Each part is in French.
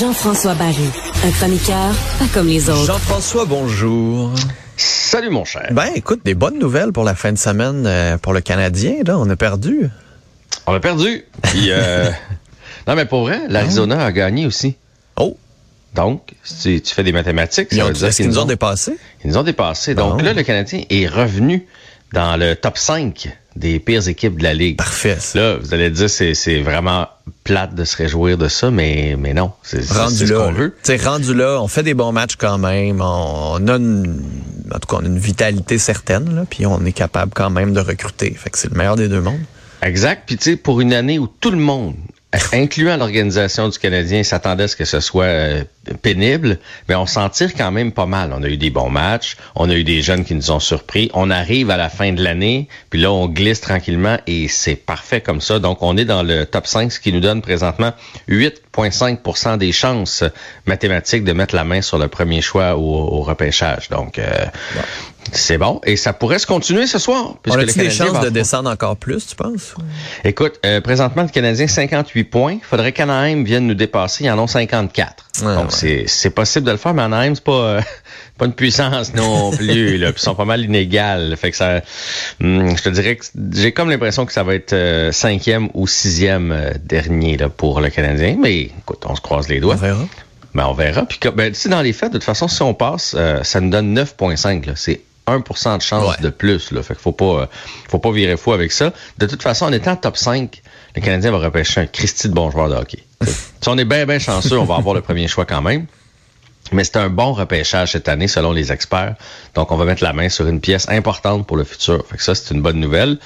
Jean-François Barry, un chroniqueur pas comme les autres. Jean-François, bonjour. Salut mon cher. Ben écoute, des bonnes nouvelles pour la fin de semaine euh, pour le Canadien. Là, on a perdu. On a perdu. Puis, euh, non mais pour vrai, l'Arizona a gagné aussi. Oh. Donc, si tu fais des mathématiques, Ils ça veut dire qu'ils nous ont dépassés. Ils nous ont dépassés. Bon. Donc là, le Canadien est revenu dans le top 5 des pires équipes de la Ligue. Parfait. ça. Là, vous allez dire, c'est, c'est vraiment plate de se réjouir de ça, mais, mais non. C'est, rendu c'est ce là. qu'on veut. Tu sais, rendu là, on fait des bons matchs quand même. On, on a une, en tout cas, on a une vitalité certaine, là, puis on est capable quand même de recruter. Fait que c'est le meilleur des deux mondes. Exact. Puis tu sais, pour une année où tout le monde, incluant l'organisation du Canadien, s'attendait à ce que ce soit euh, pénible, mais on s'en tire quand même pas mal. On a eu des bons matchs, on a eu des jeunes qui nous ont surpris. On arrive à la fin de l'année, puis là, on glisse tranquillement et c'est parfait comme ça. Donc, on est dans le top 5, ce qui nous donne présentement 8,5% des chances mathématiques de mettre la main sur le premier choix au, au repêchage. Donc, euh, c'est bon. Et ça pourrait se continuer ce soir. On a des chances de descendre encore plus, tu penses? Écoute, euh, présentement, le Canadien, 58 points. Faudrait qu'Anaheim vienne nous dépasser. Ils en ont 54. Ouais, Donc, ouais. c'est possible de le faire, mais Anaheim, c'est pas, euh, pas une puissance non plus. Là. Puis Ils sont pas mal inégales. Fait que ça, hum, je te dirais que j'ai comme l'impression que ça va être euh, cinquième ou sixième dernier là, pour le Canadien. Mais écoute, on se croise les On doigts. verra. Ben, on verra. Puis, ben, tu sais, dans les faits, de toute façon, si on passe, ça nous donne 9,5. là. C'est 1% de chance Ouais. de plus. Là. Fait qu'il faut pas, euh, faut pas virer fou avec ça. De toute façon, en étant top 5, le Canadien va repêcher un Christy de bon joueur de hockey. si on est bien, bien chanceux, on va avoir le premier choix quand même. Mais c'est un bon repêchage cette année, selon les experts. Donc, on va mettre la main sur une pièce importante pour le futur. Fait que ça, c'est une bonne nouvelle.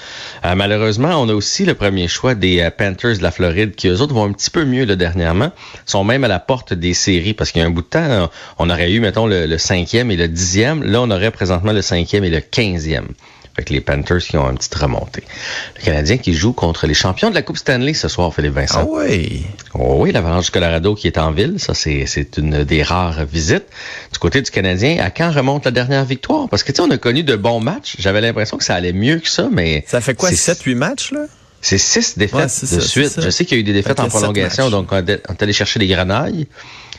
Euh, malheureusement, on a aussi le premier choix des euh, Panthers de la Floride, qui eux autres vont un petit peu mieux là, dernièrement. sont même à la porte des séries, parce qu'il y a un bout de temps, on aurait eu, mettons, le, le cinquième et le dixième. Là, on aurait présentement le cinquième et le quinzième. Fait que les Panthers qui ont une petite remontée. Le Canadien qui joue contre les champions de la Coupe Stanley ce soir, Philippe Vincent. Ah oui. Oh oui, l'Avalanche du Colorado qui est en ville, ça c'est c'est une des rares visites. Du côté du Canadien, à quand remonte la dernière victoire? Parce que tu sais, on a connu de bons matchs. J'avais l'impression que ça allait mieux que ça, mais Ça fait quoi, c'est- 7-8 matchs, là? C'est six défaites Ouais, de ça, suite. Je sais qu'il y a eu des défaites Fait en prolongation, donc on est on est allé chercher des grenailles.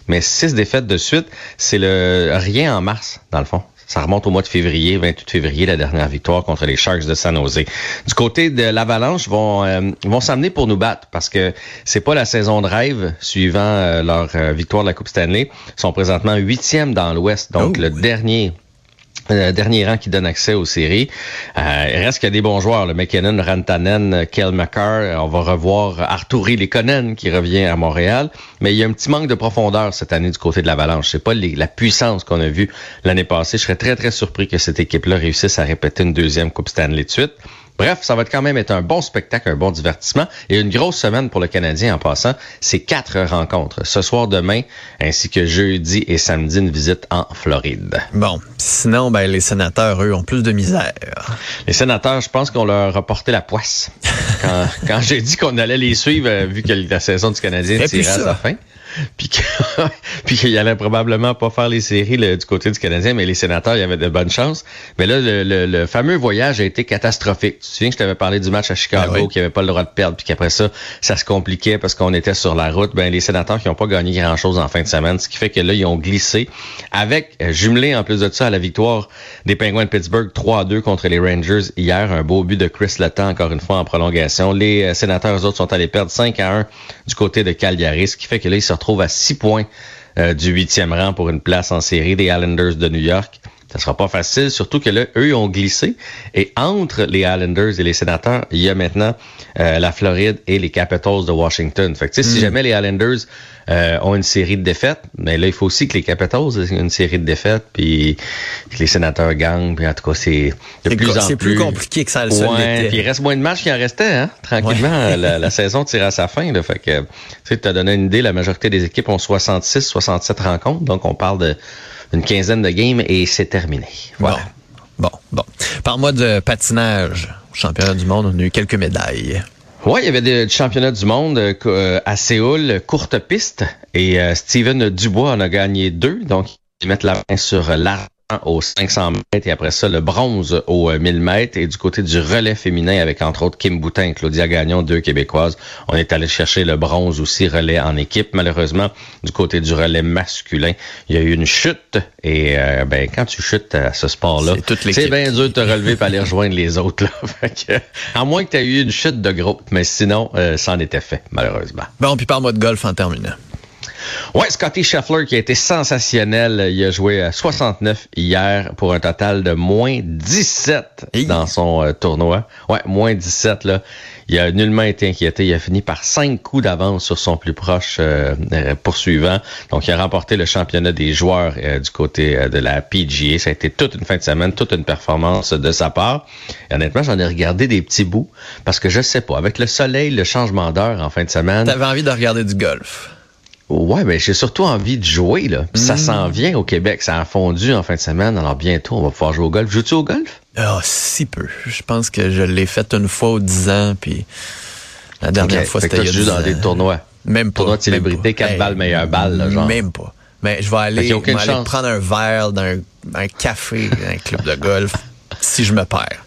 Mais six défaites de suite, c'est le rien en mars, dans le fond. Ça remonte au mois de février, 28 février, la dernière victoire contre les Sharks de San Jose. Du côté de l'Avalanche, vont euh, vont s'amener pour nous battre parce que c'est pas la saison de rêve suivant euh, leur euh, victoire de la Coupe Stanley. Ils sont présentement huitième dans l'Ouest, donc Oh, le dernier euh, dernier rang qui donne accès aux séries. Euh, il reste qu'il y a des bons joueurs, le McKinnon, Rantanen, Kel McCarr. On va revoir Arturi Lekonen qui revient à Montréal. Mais il y a un petit manque de profondeur cette année du côté de l'Avalanche. C'est pas la puissance qu'on a vue l'année passée. Je serais très, très surpris que cette équipe-là réussisse à répéter une deuxième Coupe Stanley de suite. Bref, ça va quand même être un bon spectacle, un bon divertissement et une grosse semaine pour le Canadien en passant. C'est quatre rencontres. Ce soir, demain, ainsi que jeudi et samedi, une visite en Floride. Bon. Sinon, ben, les sénateurs, eux, ont plus de misère. Les sénateurs, je pense qu'on leur a porté la poisse. Quand, quand j'ai dit qu'on allait les suivre, euh, vu que la saison du Canadien tirait à sa fin. Puis que- puis qu'il allait probablement pas faire les séries là, du côté du Canadien, mais les sénateurs, il y avait de bonnes chances. Mais là, le, le- le fameux voyage a été catastrophique. Tu te souviens que je t'avais parlé du match à Chicago, Ben oui. qui avait pas le droit de perdre, puis qu'après ça, ça se compliquait parce qu'on était sur la route. Ben, les sénateurs qui n'ont pas gagné grand-chose en fin de semaine, ce qui fait que là, ils ont glissé avec, euh, jumelé en plus de ça, à la victoire des Penguins de Pittsburgh 3 à 2 contre les Rangers hier. Un beau but de Chris Letang, encore une fois, en prolongation. Les euh, sénateurs, eux autres, sont allés perdre 5 à 1 du côté de Calgary, ce qui fait que là, ils se retrouvent à 6 points euh, du huitième rang pour une place en série des Islanders de New York. Ça sera pas facile, surtout que là, eux ont glissé. Et entre les Islanders et les Sénateurs, il y a maintenant euh, la Floride et les Capitals de Washington. Fait que, tu sais, si Mm. jamais les Islanders euh, ont une série de défaites, mais là, il faut aussi que les Capitals aient une série de défaites, puis que les Sénateurs gagnent. Puis en tout cas, c'est de plus c'est plus... compliqué que ça le seul Ouais, puis il reste moins de matchs qu'il en restait, hein? Tranquillement, la, la saison tire à sa fin. Là, fait que, tu sais, tu as donné une idée, la majorité des équipes ont 66, 67 rencontres, donc on parle de une quinzaine de games et c'est terminé. Voilà. Bon, bon, bon. Parle-moi de patinage. Championnat du monde, on a eu quelques médailles. Ouais, il y avait des- du championnat du monde euh, euh, à Séoul, courte piste, et euh, Steven Dubois en a gagné deux, donc ils mettent la main sur l'argent aux 500 mètres et après ça le bronze aux euh, 1000 mètres et du côté du relais féminin avec entre autres Kim Boutin et Claudia Gagnon, deux québécoises. On est allé chercher le bronze aussi relais en équipe. Malheureusement, du côté du relais masculin, il y a eu une chute et euh, ben quand tu chutes à ce sport-là, C'est bien dur de te relever et aller rejoindre les autres. Là. Fait que, à moins que tu aies eu une chute de groupe, mais sinon, euh, ça en était fait, malheureusement. Bon, puis parle-moi de golf en terminant. Ouais, Scotty Scheffler qui a été sensationnel. Il a joué à 69 hier pour un total de moins 17 Hey. dans son euh, tournoi. Ouais, moins 17 là. Il a nullement été inquiété. Il a fini par cinq coups d'avance sur son plus proche euh, euh, poursuivant. Donc, il a remporté le championnat des joueurs euh, du côté euh, de la PGA. Ça a été toute une fin de semaine, toute une performance de sa part. Et honnêtement, j'en ai regardé des petits bouts parce que je sais pas, avec le soleil, le changement d'heure en fin de semaine, T'avais envie de regarder du golf. Ouais, mais j'ai surtout envie de jouer, là. Ça Mm. s'en vient au Québec. Ça a fondu en fin de semaine. Alors bientôt, on va pouvoir jouer au golf. Joues-tu au golf? Ah, si peu. Je pense que je l'ai fait une fois aux 10 ans, puis la dernière fois, c'était il y a tu joues 10 dans ans. des tournois. Même pas. Tournoi de célébrité, quatre balles, meilleure balle, là, genre. Même pas. Mais je vais aller, aucune je vais aller prendre un verre dans un, un café, dans un club de golf, si je me perds.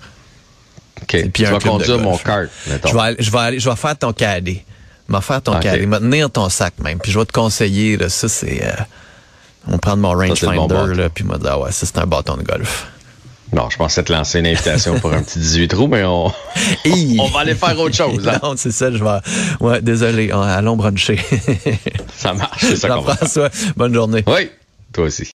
OK. puis tu vas conduire mon kart, mettons. Je vais, aller, je vais aller, je vais faire ton cadet. Vais faire ton Ok. cadet. Je vais tenir ton sac même. Puis je vais te conseiller, là, ça c'est, euh, on va prendre mon bon rangefinder, là, puis moi dire, ah ouais, ça c'est un bâton de golf. Non, je pensais te lancer une invitation pour un petit 18 trous, mais on, on va aller faire autre chose. Hein? non, c'est ça, je vais, ouais, désolé, on- allons bruncher. Ça marche, c'est ça qu'on va faire. Bonne journée. Oui, toi aussi.